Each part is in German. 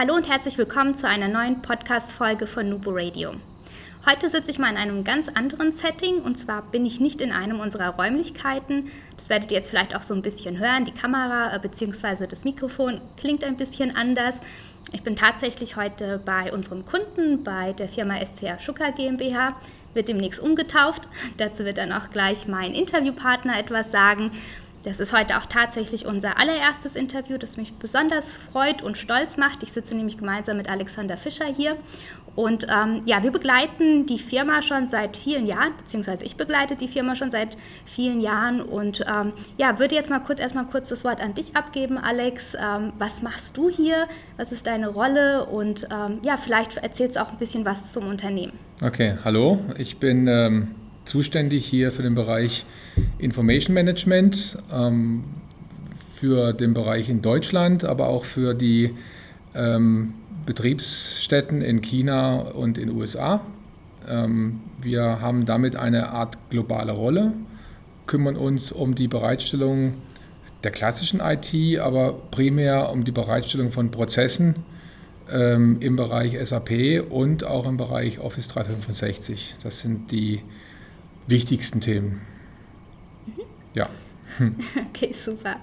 Hallo und herzlich willkommen zu einer neuen Podcast-Folge von Nubo Radio. Heute sitze ich mal in einem ganz anderen Setting und zwar bin ich nicht in einem unserer Räumlichkeiten. Das werdet ihr jetzt vielleicht auch so ein bisschen hören. Die Kamera äh, bzw. das Mikrofon klingt ein bisschen anders. Ich bin tatsächlich heute bei unserem Kunden, bei der Firma SCA Schucker GmbH, wird demnächst umgetauft. Dazu wird dann auch gleich mein Interviewpartner etwas sagen. Das ist heute auch tatsächlich unser allererstes Interview, das mich besonders freut und stolz macht. Ich sitze nämlich gemeinsam mit Alexander Fischer hier. Und ähm, ja, wir begleiten die Firma schon seit vielen Jahren, beziehungsweise ich begleite die Firma schon seit vielen Jahren. Und ähm, ja, würde jetzt mal kurz erstmal kurz das Wort an dich abgeben, Alex. Ähm, was machst du hier? Was ist deine Rolle? Und ähm, ja, vielleicht erzählst du auch ein bisschen was zum Unternehmen. Okay, hallo. Ich bin ähm, zuständig hier für den Bereich Information Management, ähm, für den Bereich in Deutschland, aber auch für die ähm, Betriebsstätten in China und in den USA. Ähm, wir haben damit eine Art globale Rolle, kümmern uns um die Bereitstellung der klassischen IT, aber primär um die Bereitstellung von Prozessen ähm, im Bereich SAP und auch im Bereich Office 365. Das sind die wichtigsten Themen. Mhm. Ja. Okay, super.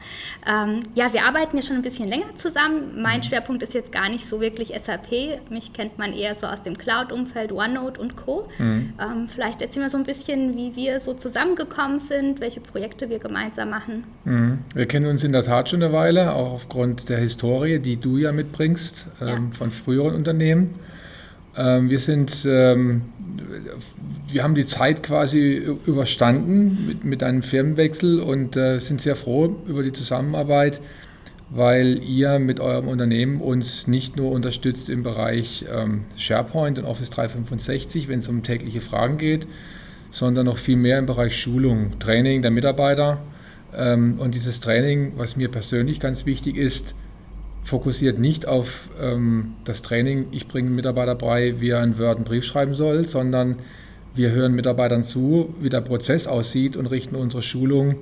Ähm, ja, wir arbeiten ja schon ein bisschen länger zusammen. Mein mhm. Schwerpunkt ist jetzt gar nicht so wirklich SAP. Mich kennt man eher so aus dem Cloud-Umfeld, OneNote und Co. Mhm. Ähm, vielleicht erzählen wir so ein bisschen, wie wir so zusammengekommen sind, welche Projekte wir gemeinsam machen. Mhm. Wir kennen uns in der Tat schon eine Weile, auch aufgrund der Historie, die du ja mitbringst ähm, ja. von früheren Unternehmen. Ähm, wir sind ähm, wir haben die Zeit quasi überstanden mit, mit einem Firmenwechsel und äh, sind sehr froh über die Zusammenarbeit, weil ihr mit eurem Unternehmen uns nicht nur unterstützt im Bereich ähm, SharePoint und Office 365, wenn es um tägliche Fragen geht, sondern noch viel mehr im Bereich Schulung, Training der Mitarbeiter. Und dieses Training, was mir persönlich ganz wichtig ist, fokussiert nicht auf ähm, das Training, ich bringe einen Mitarbeiter bei, wie er einen Word einen Brief schreiben soll, sondern wir hören Mitarbeitern zu, wie der Prozess aussieht und richten unsere Schulung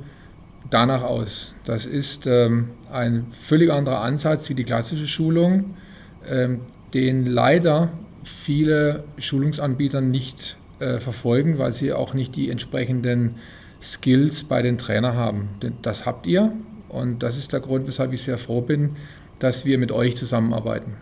danach aus. Das ist ähm, ein völlig anderer Ansatz wie die klassische Schulung, ähm, den leider viele Schulungsanbieter nicht äh, verfolgen, weil sie auch nicht die entsprechenden Skills bei den Trainern haben. Das habt ihr und das ist der Grund, weshalb ich sehr froh bin, dass wir mit euch zusammenarbeiten.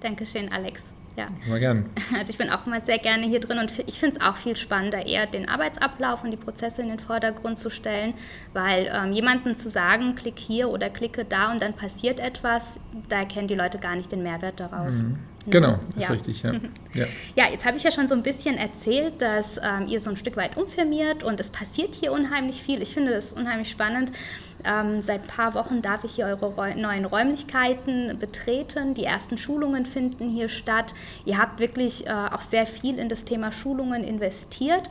Dankeschön, Alex. Ja. Immer gern. Also ich bin auch immer sehr gerne hier drin und ich finde es auch viel spannender, eher den Arbeitsablauf und die Prozesse in den Vordergrund zu stellen, weil ähm, jemandem zu sagen, klick hier oder klicke da und dann passiert etwas, da erkennen die Leute gar nicht den Mehrwert daraus. Mhm. Genau, ist ja. richtig, ja. ja. ja. jetzt habe ich ja schon so ein bisschen erzählt, dass ähm, ihr so ein Stück weit umfirmiert und es passiert hier unheimlich viel. Ich finde das unheimlich spannend. Ähm, seit ein paar Wochen darf ich hier eure neuen Räumlichkeiten betreten. Die ersten Schulungen finden hier statt. Ihr habt wirklich äh, auch sehr viel in das Thema Schulungen investiert.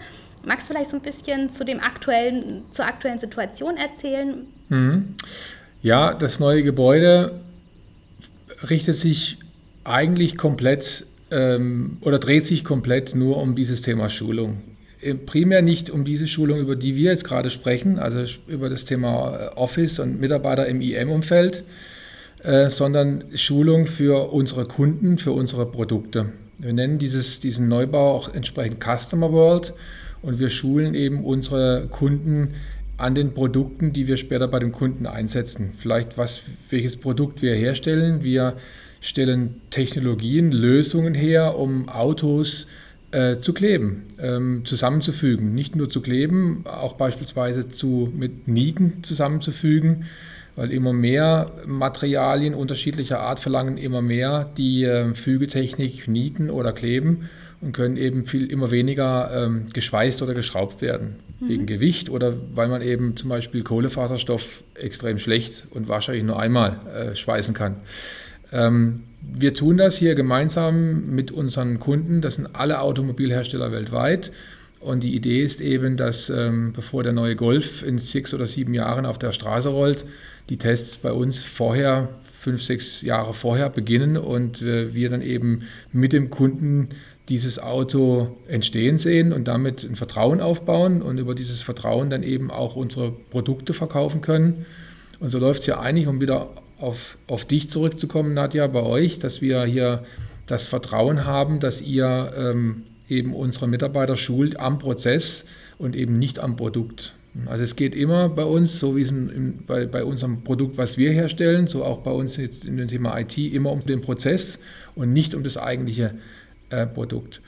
Magst du vielleicht so ein bisschen zu dem aktuellen, zur aktuellen Situation erzählen? Mhm. Ja, das neue Gebäude richtet sich eigentlich komplett ähm, oder dreht sich komplett nur um dieses Thema Schulung. Äh, primär nicht um diese Schulung, über die wir jetzt gerade sprechen, also über das Thema äh, Office und Mitarbeiter im IM-Umfeld, äh, sondern Schulung für unsere Kunden, für unsere Produkte. Wir nennen dieses, diesen Neubau auch entsprechend Customer World und wir schulen eben unsere Kunden an den Produkten, die wir später bei dem Kunden einsetzen. Vielleicht was, welches Produkt wir herstellen. Wir stellen Technologien, Lösungen her, um Autos äh, zu kleben, ähm, zusammenzufügen. Nicht nur zu kleben, auch beispielsweise zu, mit Nieten zusammenzufügen, weil immer mehr Materialien unterschiedlicher Art verlangen immer mehr die äh, Fügetechnik Nieten oder Kleben und können eben viel immer weniger ähm, geschweißt oder geschraubt werden. Mhm. Wegen Gewicht oder weil man eben zum Beispiel Kohlefaserstoff extrem schlecht und wahrscheinlich nur einmal äh, schweißen kann. Ähm, wir tun das hier gemeinsam mit unseren Kunden, das sind alle Automobilhersteller weltweit. Und die Idee ist eben, dass ähm, bevor der neue Golf in sechs oder sieben Jahren auf der Straße rollt, die Tests bei uns vorher, fünf, sechs Jahre vorher beginnen und äh, wir dann eben mit dem Kunden dieses Auto entstehen sehen und damit ein Vertrauen aufbauen und über dieses Vertrauen dann eben auch unsere Produkte verkaufen können. Und so läuft es ja eigentlich, um wieder auf, auf dich zurückzukommen, Nadja, bei euch, dass wir hier das Vertrauen haben, dass ihr ähm, eben unsere Mitarbeiter schult am Prozess und eben nicht am Produkt. Also es geht immer bei uns, so wie es in, bei, bei unserem Produkt, was wir herstellen, so auch bei uns jetzt in dem Thema IT, immer um den Prozess und nicht um das eigentliche äh, Produkt.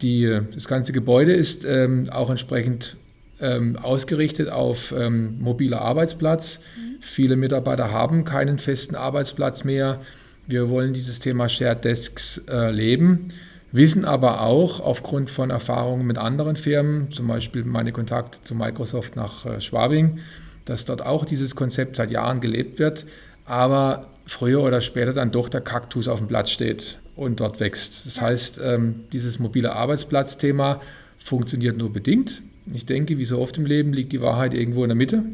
Die, das ganze Gebäude ist ähm, auch entsprechend ähm, ausgerichtet auf ähm, mobiler Arbeitsplatz. Mhm. Viele Mitarbeiter haben keinen festen Arbeitsplatz mehr. Wir wollen dieses Thema Shared Desks äh, leben, wissen aber auch aufgrund von Erfahrungen mit anderen Firmen, zum Beispiel meine Kontakte zu Microsoft nach äh, Schwabing, dass dort auch dieses Konzept seit Jahren gelebt wird, aber früher oder später dann doch der Kaktus auf dem Platz steht und dort wächst. Das heißt, ähm, dieses mobile Arbeitsplatzthema funktioniert nur bedingt. Ich denke, wie so oft im Leben liegt die Wahrheit irgendwo in der Mitte.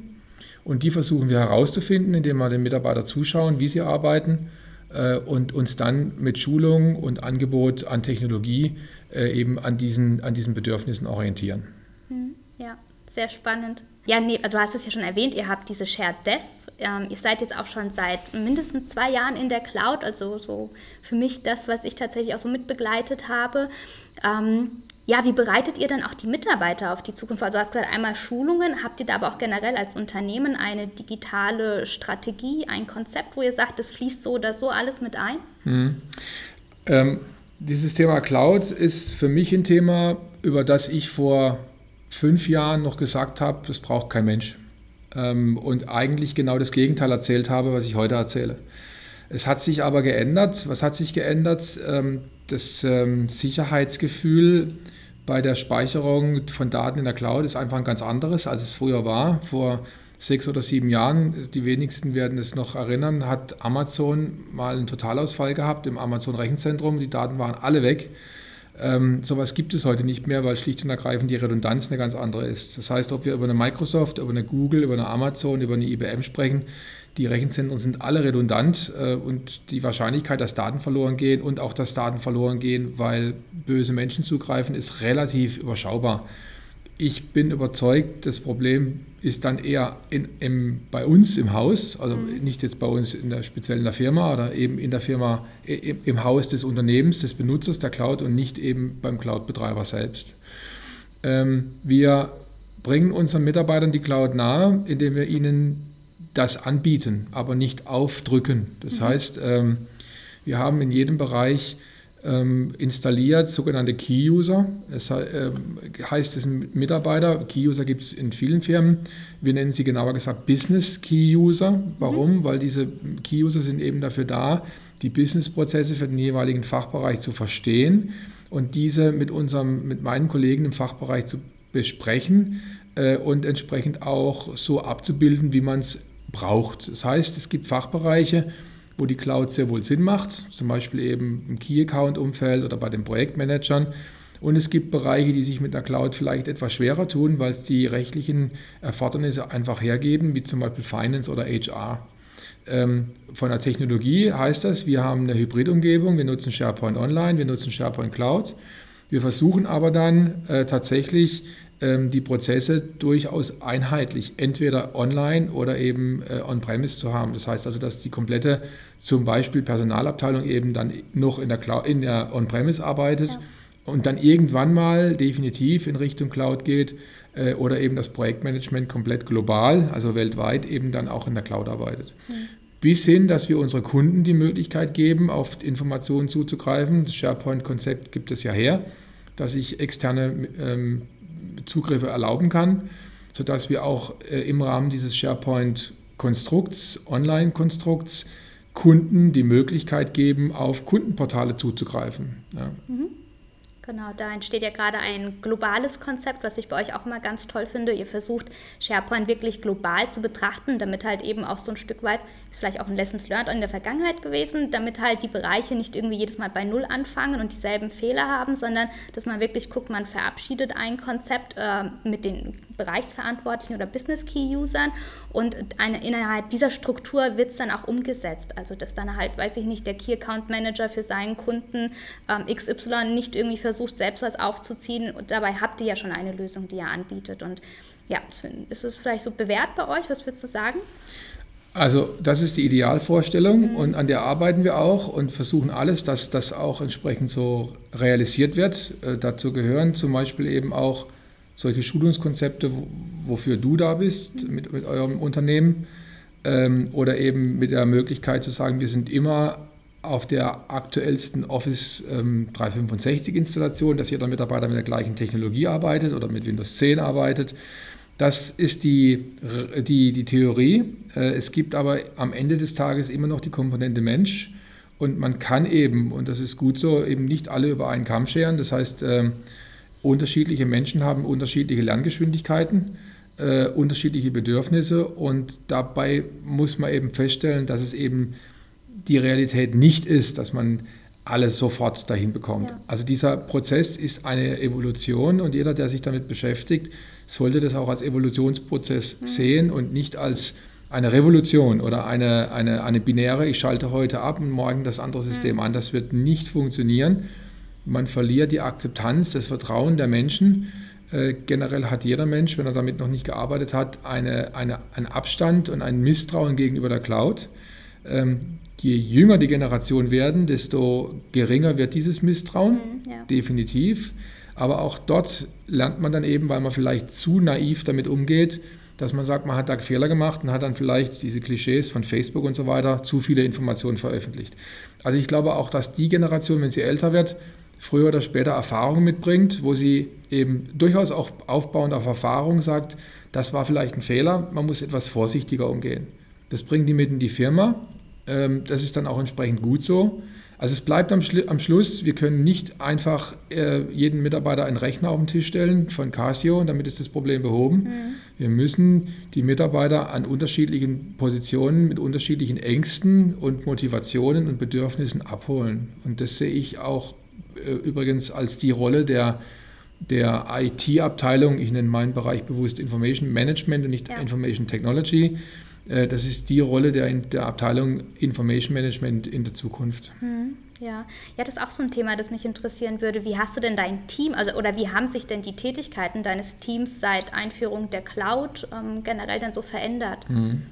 Und die versuchen wir herauszufinden, indem wir den Mitarbeitern zuschauen, wie sie arbeiten äh, und uns dann mit Schulung und Angebot an Technologie äh, eben an diesen, an diesen Bedürfnissen orientieren. Hm, ja, sehr spannend. Ja, nee, also du hast es ja schon erwähnt, ihr habt diese Shared Desks. Ähm, ihr seid jetzt auch schon seit mindestens zwei Jahren in der Cloud, also so für mich das, was ich tatsächlich auch so mitbegleitet habe. Ähm, ja, wie bereitet ihr dann auch die Mitarbeiter auf die Zukunft? Also du hast gesagt, einmal Schulungen. Habt ihr da aber auch generell als Unternehmen eine digitale Strategie, ein Konzept, wo ihr sagt, das fließt so oder so alles mit ein? Mhm. Ähm, dieses Thema Cloud ist für mich ein Thema, über das ich vor fünf Jahren noch gesagt habe, das braucht kein Mensch. Ähm, und eigentlich genau das Gegenteil erzählt habe, was ich heute erzähle. Es hat sich aber geändert. Was hat sich geändert? Ähm, das ähm, Sicherheitsgefühl bei der Speicherung von Daten in der Cloud ist einfach ein ganz anderes, als es früher war. Vor sechs oder sieben Jahren, die wenigsten werden es noch erinnern, hat Amazon mal einen Totalausfall gehabt im Amazon Rechenzentrum. Die Daten waren alle weg. Ähm, sowas gibt es heute nicht mehr, weil schlicht und ergreifend die Redundanz eine ganz andere ist. Das heißt, ob wir über eine Microsoft, über eine Google, über eine Amazon, über eine IBM sprechen, die Rechenzentren sind alle redundant äh, und die Wahrscheinlichkeit, dass Daten verloren gehen und auch, dass Daten verloren gehen, weil böse Menschen zugreifen, ist relativ überschaubar. Ich bin überzeugt, das Problem ist dann eher in, im, bei uns im Haus, also mhm. nicht jetzt bei uns in der speziellen der Firma oder eben in der Firma im, im Haus des Unternehmens, des Benutzers der Cloud und nicht eben beim Cloud-Betreiber selbst. Ähm, wir bringen unseren Mitarbeitern die Cloud nahe, indem wir ihnen das anbieten, aber nicht aufdrücken. Das mhm. heißt, ähm, wir haben in jedem Bereich ähm, installiert sogenannte Key-User. Es äh, heißt, es sind Mitarbeiter. Key-User gibt es in vielen Firmen. Wir nennen sie genauer gesagt Business Key-User. Warum? Mhm. Weil diese Key-User sind eben dafür da, die Business-Prozesse für den jeweiligen Fachbereich zu verstehen und diese mit, unserem, mit meinen Kollegen im Fachbereich zu besprechen äh, und entsprechend auch so abzubilden, wie man es braucht. Das heißt, es gibt Fachbereiche, wo die Cloud sehr wohl Sinn macht, zum Beispiel eben im Key-Account-Umfeld oder bei den Projektmanagern. Und es gibt Bereiche, die sich mit der Cloud vielleicht etwas schwerer tun, weil es die rechtlichen Erfordernisse einfach hergeben, wie zum Beispiel Finance oder HR. Ähm, von der Technologie heißt das, wir haben eine Hybridumgebung, wir nutzen SharePoint Online, wir nutzen SharePoint Cloud. Wir versuchen aber dann äh, tatsächlich ähm, die Prozesse durchaus einheitlich, entweder online oder eben äh, on-premise zu haben. Das heißt also, dass die komplette zum Beispiel Personalabteilung eben dann noch in der, in der on-premise arbeitet ja. und dann irgendwann mal definitiv in Richtung Cloud geht äh, oder eben das Projektmanagement komplett global, also weltweit eben dann auch in der Cloud arbeitet. Mhm. Bis hin, dass wir unsere Kunden die Möglichkeit geben, auf Informationen zuzugreifen. Das SharePoint-Konzept gibt es ja her, dass ich externe ähm, Zugriffe erlauben kann, sodass wir auch äh, im Rahmen dieses SharePoint-Konstrukts, Online-Konstrukts, Kunden die Möglichkeit geben, auf Kundenportale zuzugreifen. Ja. Mhm. Genau, da entsteht ja gerade ein globales Konzept, was ich bei euch auch immer ganz toll finde. Ihr versucht SharePoint wirklich global zu betrachten, damit halt eben auch so ein Stück weit, vielleicht auch ein Lessons Learned in der Vergangenheit gewesen, damit halt die Bereiche nicht irgendwie jedes Mal bei Null anfangen und dieselben Fehler haben, sondern dass man wirklich guckt, man verabschiedet ein Konzept äh, mit den Bereichsverantwortlichen oder Business Key Usern und eine, innerhalb dieser Struktur wird es dann auch umgesetzt. Also dass dann halt, weiß ich nicht, der Key Account Manager für seinen Kunden ähm, XY nicht irgendwie versucht, selbst was aufzuziehen. Und dabei habt ihr ja schon eine Lösung, die ihr anbietet. Und ja, ist es vielleicht so bewährt bei euch? Was würdest du sagen? Also das ist die Idealvorstellung mhm. und an der arbeiten wir auch und versuchen alles, dass das auch entsprechend so realisiert wird. Äh, dazu gehören zum Beispiel eben auch solche Schulungskonzepte, wofür du da bist mit, mit eurem Unternehmen ähm, oder eben mit der Möglichkeit zu sagen, wir sind immer auf der aktuellsten Office ähm, 365 Installation, dass jeder Mitarbeiter mit der gleichen Technologie arbeitet oder mit Windows 10 arbeitet. Das ist die, die, die Theorie. Äh, es gibt aber am Ende des Tages immer noch die Komponente Mensch. Und man kann eben, und das ist gut so, eben nicht alle über einen Kamm scheren. Das heißt, ähm, unterschiedliche Menschen haben unterschiedliche Lerngeschwindigkeiten, äh, unterschiedliche Bedürfnisse und dabei muss man eben feststellen, dass es eben die Realität nicht ist, dass man alles sofort dahin bekommt. Ja. Also dieser Prozess ist eine Evolution und jeder, der sich damit beschäftigt, sollte das auch als Evolutionsprozess mhm. sehen und nicht als eine Revolution oder eine, eine, eine binäre, ich schalte heute ab und morgen das andere System mhm. an. Das wird nicht funktionieren man verliert die Akzeptanz, das Vertrauen der Menschen. Äh, generell hat jeder Mensch, wenn er damit noch nicht gearbeitet hat, eine, eine, einen Abstand und ein Misstrauen gegenüber der Cloud. Ähm, je jünger die Generation werden, desto geringer wird dieses Misstrauen, mhm, ja. definitiv. Aber auch dort lernt man dann eben, weil man vielleicht zu naiv damit umgeht, dass man sagt, man hat da Fehler gemacht und hat dann vielleicht diese Klischees von Facebook und so weiter zu viele Informationen veröffentlicht. Also ich glaube auch, dass die Generation, wenn sie älter wird, früher oder später Erfahrung mitbringt, wo sie eben durchaus auch aufbauend auf Erfahrung sagt, das war vielleicht ein Fehler, man muss etwas vorsichtiger umgehen. Das bringen die mit in die Firma, das ist dann auch entsprechend gut so. Also es bleibt am, am Schluss, wir können nicht einfach äh, jeden Mitarbeiter einen Rechner auf den Tisch stellen von Casio, damit ist das Problem behoben. Mhm. Wir müssen die Mitarbeiter an unterschiedlichen Positionen mit unterschiedlichen Ängsten und Motivationen und Bedürfnissen abholen. Und das sehe ich auch äh, übrigens als die Rolle der, der IT-Abteilung, ich nenne meinen Bereich bewusst Information Management und nicht ja. Information Technology. Äh, das ist die Rolle der, der Abteilung Information Management in der Zukunft. Hm, ja. ja, das ist auch so ein Thema, das mich interessieren würde. Wie hast du denn dein Team, also oder wie haben sich denn die Tätigkeiten deines Teams seit Einführung der Cloud ähm, generell dann so verändert? Hm.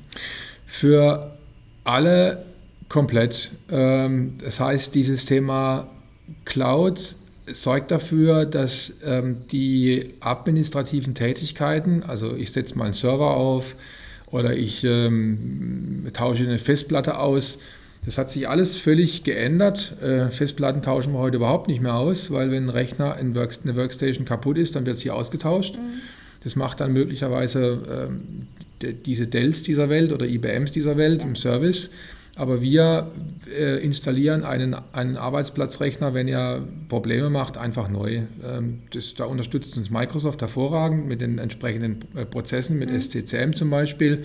Für alle komplett. Ähm, das heißt, dieses Thema Cloud sorgt dafür, dass ähm, die administrativen Tätigkeiten, also ich setze mal einen Server auf oder ich ähm, tausche eine Festplatte aus, das hat sich alles völlig geändert. Äh, Festplatten tauschen wir heute überhaupt nicht mehr aus, weil wenn ein Rechner, ein Work, eine Workstation kaputt ist, dann wird sie ausgetauscht. Mhm. Das macht dann möglicherweise ähm, diese Dells dieser Welt oder IBMs dieser Welt ja. im Service. Aber wir äh, installieren einen, einen Arbeitsplatzrechner, wenn er Probleme macht, einfach neu. Ähm, das, da unterstützt uns Microsoft hervorragend mit den entsprechenden äh, Prozessen, mit mhm. SCCM zum Beispiel,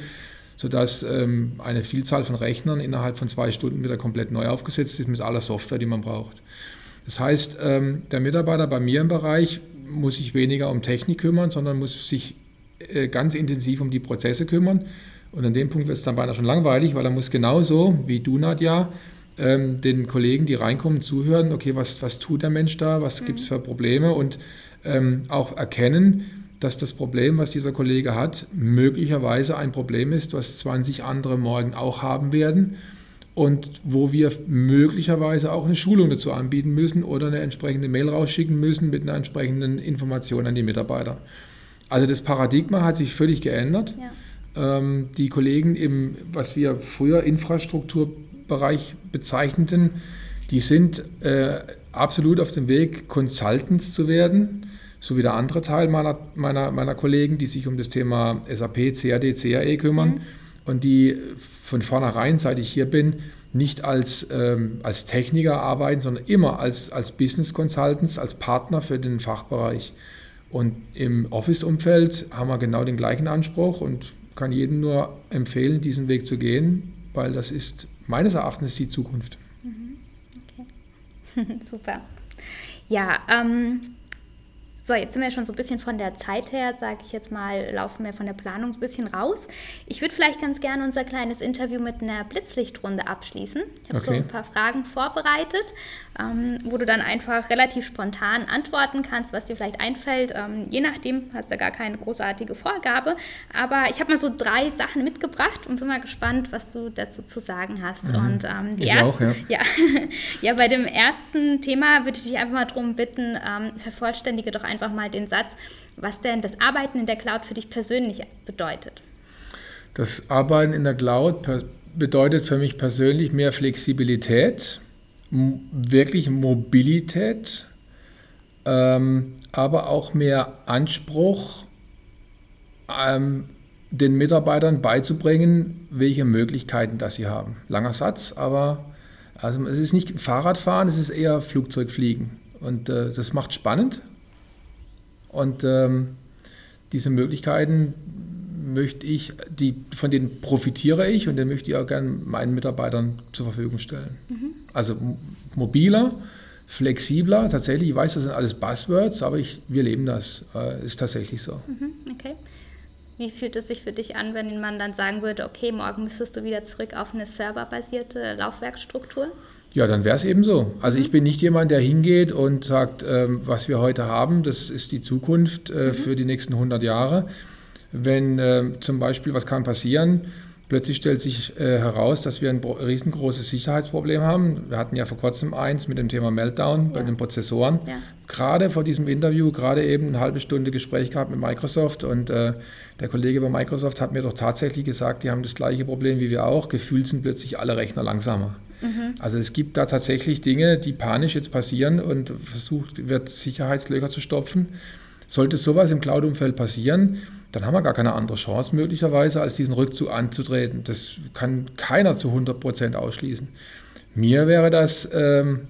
sodass ähm, eine Vielzahl von Rechnern innerhalb von zwei Stunden wieder komplett neu aufgesetzt ist mit aller Software, die man braucht. Das heißt, ähm, der Mitarbeiter bei mir im Bereich muss sich weniger um Technik kümmern, sondern muss sich äh, ganz intensiv um die Prozesse kümmern und an dem Punkt wird es dann beinahe schon langweilig, weil er muss genauso wie du, Nadja, ähm, den Kollegen, die reinkommen, zuhören, okay, was, was tut der Mensch da, was mhm. gibt es für Probleme und ähm, auch erkennen, dass das Problem, was dieser Kollege hat, möglicherweise ein Problem ist, was 20 andere morgen auch haben werden und wo wir möglicherweise auch eine Schulung dazu anbieten müssen oder eine entsprechende Mail rausschicken müssen mit einer entsprechenden Information an die Mitarbeiter. Also das Paradigma hat sich völlig geändert. Ja. Ähm, die Kollegen im, was wir früher Infrastrukturbereich bezeichneten, die sind äh, absolut auf dem Weg, Consultants zu werden, so wie der andere Teil meiner, meiner, meiner Kollegen, die sich um das Thema SAP, CAD, CAE kümmern mhm. und die von vornherein, seit ich hier bin, nicht als, ähm, als Techniker arbeiten, sondern immer als, als Business Consultants, als Partner für den Fachbereich. Und im Office-Umfeld haben wir genau den gleichen Anspruch und kann jedem nur empfehlen, diesen Weg zu gehen, weil das ist meines Erachtens die Zukunft. Mhm. Okay. Super. Ja, ähm, so, jetzt sind wir schon so ein bisschen von der Zeit her, sage ich jetzt mal, laufen wir von der Planung ein bisschen raus. Ich würde vielleicht ganz gerne unser kleines Interview mit einer Blitzlichtrunde abschließen. Ich habe okay. so ein paar Fragen vorbereitet, ähm, wo du dann einfach relativ spontan antworten kannst, was dir vielleicht einfällt. Ähm, je nachdem hast du gar keine großartige Vorgabe. Aber ich habe mal so drei Sachen mitgebracht und bin mal gespannt, was du dazu zu sagen hast. Mhm. Und ähm, die ich erste, auch, ja. ja. ja, bei dem ersten Thema würde ich dich einfach mal darum bitten, ähm, vervollständige doch einfach mal den Satz, was denn das Arbeiten in der Cloud für dich persönlich bedeutet. Das Arbeiten in der Cloud bedeutet für mich persönlich mehr Flexibilität wirklich Mobilität, ähm, aber auch mehr Anspruch, ähm, den Mitarbeitern beizubringen, welche Möglichkeiten das sie haben. Langer Satz, aber also es ist nicht Fahrradfahren, es ist eher Flugzeugfliegen. Und äh, das macht spannend. Und ähm, diese Möglichkeiten möchte ich, die, von denen profitiere ich und den möchte ich auch gerne meinen Mitarbeitern zur Verfügung stellen. Mhm. Also mobiler, flexibler, tatsächlich, ich weiß, das sind alles Buzzwords, aber ich, wir leben das, äh, ist tatsächlich so. Mhm, okay. Wie fühlt es sich für dich an, wenn man dann sagen würde, okay, morgen müsstest du wieder zurück auf eine serverbasierte Laufwerksstruktur? Ja, dann wäre es eben so. Also mhm. ich bin nicht jemand, der hingeht und sagt, ähm, was wir heute haben, das ist die Zukunft äh, mhm. für die nächsten 100 Jahre. Wenn äh, zum Beispiel, was kann passieren, Plötzlich stellt sich äh, heraus, dass wir ein riesengroßes Sicherheitsproblem haben. Wir hatten ja vor kurzem eins mit dem Thema Meltdown ja. bei den Prozessoren. Ja. Gerade vor diesem Interview, gerade eben eine halbe Stunde Gespräch gehabt mit Microsoft und äh, der Kollege bei Microsoft hat mir doch tatsächlich gesagt, die haben das gleiche Problem wie wir auch. Gefühlt sind plötzlich alle Rechner langsamer. Mhm. Also es gibt da tatsächlich Dinge, die panisch jetzt passieren und versucht wird, Sicherheitslöcher zu stopfen. Sollte sowas im Cloud-Umfeld passieren, dann haben wir gar keine andere Chance möglicherweise, als diesen Rückzug anzutreten. Das kann keiner zu 100 Prozent ausschließen. Mir wäre das ähm,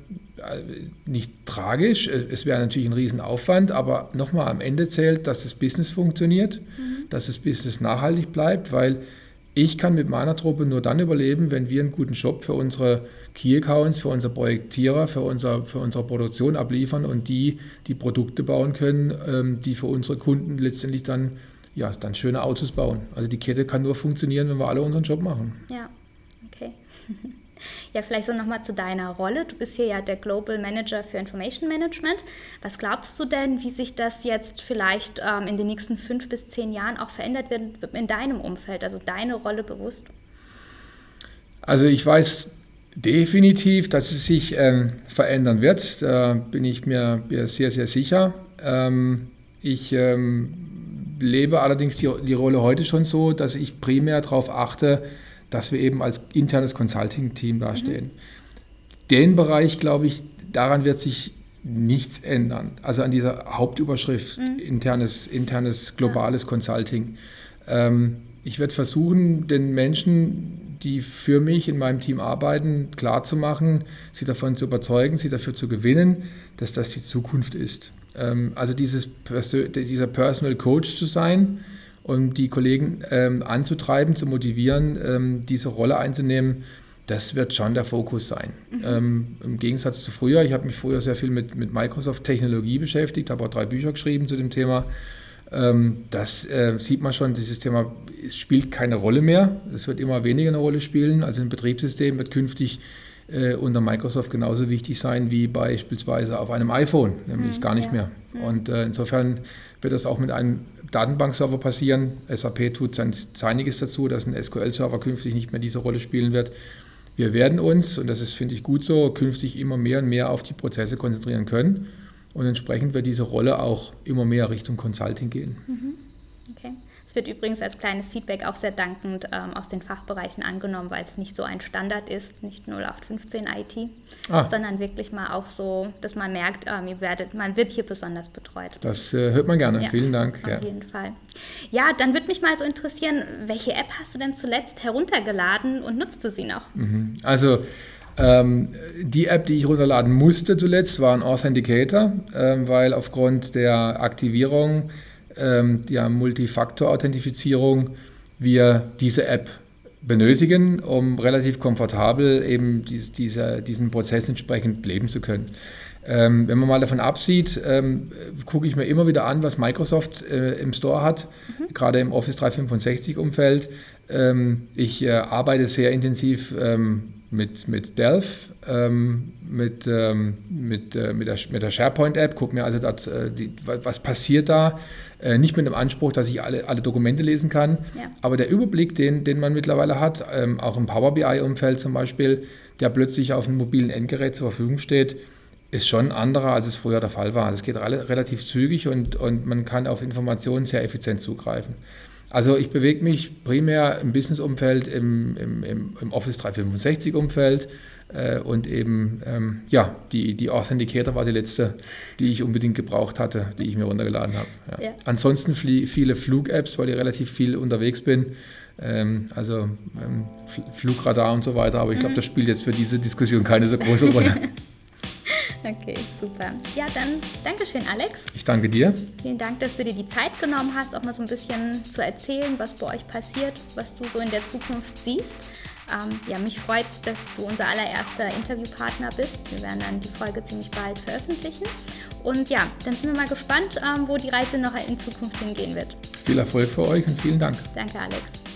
nicht tragisch, es wäre natürlich ein Riesenaufwand, aber nochmal, am Ende zählt, dass das Business funktioniert, mhm. dass das Business nachhaltig bleibt, weil ich kann mit meiner Truppe nur dann überleben, wenn wir einen guten Job für unsere Key Accounts, für unsere Projektierer, für, unser, für unsere Produktion abliefern und die die Produkte bauen können, ähm, die für unsere Kunden letztendlich dann ja, dann schöne Autos bauen. Also die Kette kann nur funktionieren, wenn wir alle unseren Job machen. Ja, okay. Ja, vielleicht so nochmal zu deiner Rolle. Du bist hier ja der Global Manager für Information Management. Was glaubst du denn, wie sich das jetzt vielleicht ähm, in den nächsten fünf bis zehn Jahren auch verändert wird in deinem Umfeld, also deine Rolle bewusst? Also ich weiß definitiv, dass es sich ähm, verändern wird. Da bin ich mir, sehr, sehr sicher. Ähm, ich ähm, lebe allerdings die, die Rolle heute schon so, dass ich primär darauf achte, dass wir eben als internes Consulting-Team dastehen. Mhm. Den Bereich, glaube ich, daran wird sich nichts ändern. Also an dieser Hauptüberschrift mhm. internes, internes globales ja. Consulting. Ähm, ich werde versuchen, den Menschen, die für mich in meinem Team arbeiten, klarzumachen, sie davon zu überzeugen, sie dafür zu gewinnen, dass das die Zukunft ist. Ähm, also dieses, dieser Personal Coach zu sein und die Kollegen ähm, anzutreiben, zu motivieren, ähm, diese Rolle einzunehmen, das wird schon der Fokus sein. Mhm. Ähm, Im Gegensatz zu früher, ich habe mich früher sehr viel mit, mit Microsoft-Technologie beschäftigt, habe auch drei Bücher geschrieben zu dem Thema. Ähm, das äh, sieht man schon, dieses Thema spielt keine Rolle mehr. Es wird immer weniger eine Rolle spielen. Also ein Betriebssystem wird künftig äh, unter Microsoft genauso wichtig sein wie beispielsweise auf einem iPhone, nämlich mhm, gar nicht ja. mehr. Mhm. Und äh, insofern wird das auch mit einem Datenbankserver passieren. SAP tut sein, seiniges dazu, dass ein SQL-Server künftig nicht mehr diese Rolle spielen wird. Wir werden uns, und das ist, finde ich, gut so, künftig immer mehr und mehr auf die Prozesse konzentrieren können. Und entsprechend wird diese Rolle auch immer mehr Richtung Consulting gehen. Mhm. Okay. Es wird übrigens als kleines Feedback auch sehr dankend ähm, aus den Fachbereichen angenommen, weil es nicht so ein Standard ist, nicht 0815 IT, ah. sondern wirklich mal auch so, dass man merkt, ähm, ihr werdet, man wird hier besonders betreut. Das äh, hört man gerne. Ja, Vielen Dank. Auf ja. jeden Fall. Ja, dann würde mich mal so interessieren, welche App hast du denn zuletzt heruntergeladen und nutzt du sie noch? Mhm. Also ähm, die App, die ich runterladen musste zuletzt, war ein Authenticator, ähm, weil aufgrund der Aktivierung, ähm, der Multifaktor-Authentifizierung, wir diese App benötigen, um relativ komfortabel eben dies, dieser, diesen Prozess entsprechend leben zu können. Ähm, wenn man mal davon absieht, ähm, gucke ich mir immer wieder an, was Microsoft äh, im Store hat, mhm. gerade im Office 365-Umfeld. Ähm, ich äh, arbeite sehr intensiv ähm, mit, mit Delph, ähm, mit, ähm, mit, äh, mit, der, mit der SharePoint-App, gucke mir also dort, äh, die, was passiert da. Äh, nicht mit dem Anspruch, dass ich alle, alle Dokumente lesen kann, ja. aber der Überblick, den, den man mittlerweile hat, ähm, auch im Power BI-Umfeld zum Beispiel, der plötzlich auf einem mobilen Endgerät zur Verfügung steht, ist schon anderer, als es früher der Fall war. Also es geht relativ zügig und, und man kann auf Informationen sehr effizient zugreifen. Also ich bewege mich primär im Business-Umfeld, im, im, im, Office 365-Umfeld äh, und eben, ähm, ja, die, die Authenticator war die letzte, die ich unbedingt gebraucht hatte, die ich mir runtergeladen habe. Ja. Ja. Ansonsten viele Flug-Apps, weil ich relativ viel unterwegs bin, ähm, also ähm, Flugradar und so weiter, aber ich glaube, mhm. das spielt jetzt für diese Diskussion keine so große Rolle. Okay, super. Ja, dann Dankeschön, Alex. Ich danke dir. Vielen Dank, dass du dir die Zeit genommen hast, auch mal so ein bisschen zu erzählen, was bei euch passiert, was du so in der Zukunft siehst. Ähm, ja, mich freut es, dass du unser allererster Interviewpartner bist. Wir werden dann die Folge ziemlich bald veröffentlichen. Und ja, dann sind wir mal gespannt, ähm, wo die Reise noch in Zukunft hingehen wird. Viel Erfolg für euch und vielen Dank. Danke, Alex.